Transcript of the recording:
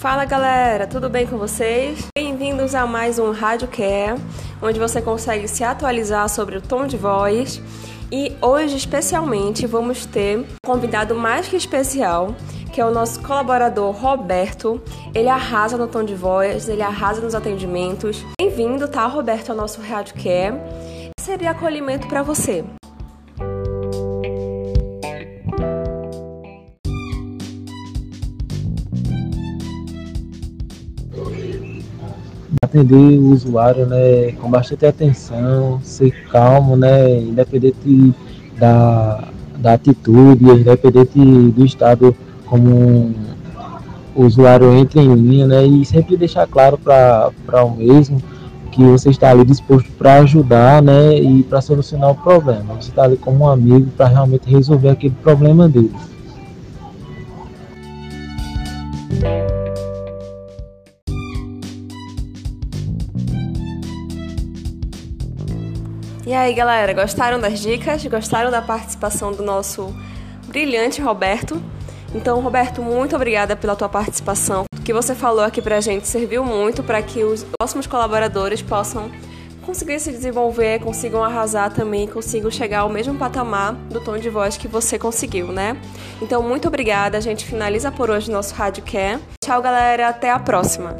Fala galera, tudo bem com vocês? Bem-vindos a mais um Rádio Care, onde você consegue se atualizar sobre o tom de voz. E hoje, especialmente, vamos ter um convidado mais que especial, que é o nosso colaborador Roberto. Ele arrasa no tom de voz, ele arrasa nos atendimentos. Bem-vindo, tá, Roberto, ao nosso Rádio Care. Seria acolhimento para você. Atender o usuário né, com bastante atenção, ser calmo, né, independente da, da atitude, independente do estado como o usuário entra em linha, né, e sempre deixar claro para o mesmo que você está ali disposto para ajudar, né, e para solucionar o problema. Você está ali como um amigo para realmente resolver aquele problema dele. E aí, galera, gostaram das dicas? Gostaram da participação do nosso brilhante Roberto? Então, Roberto, muito obrigada pela tua participação. O que você falou aqui pra gente serviu muito para que os próximos colaboradores possam conseguir se desenvolver, consigam arrasar também, consigam chegar ao mesmo patamar do tom de voz que você conseguiu, né? Então, muito obrigada. A gente finaliza por hoje nosso Rádio Care. Tchau, galera. Até a próxima.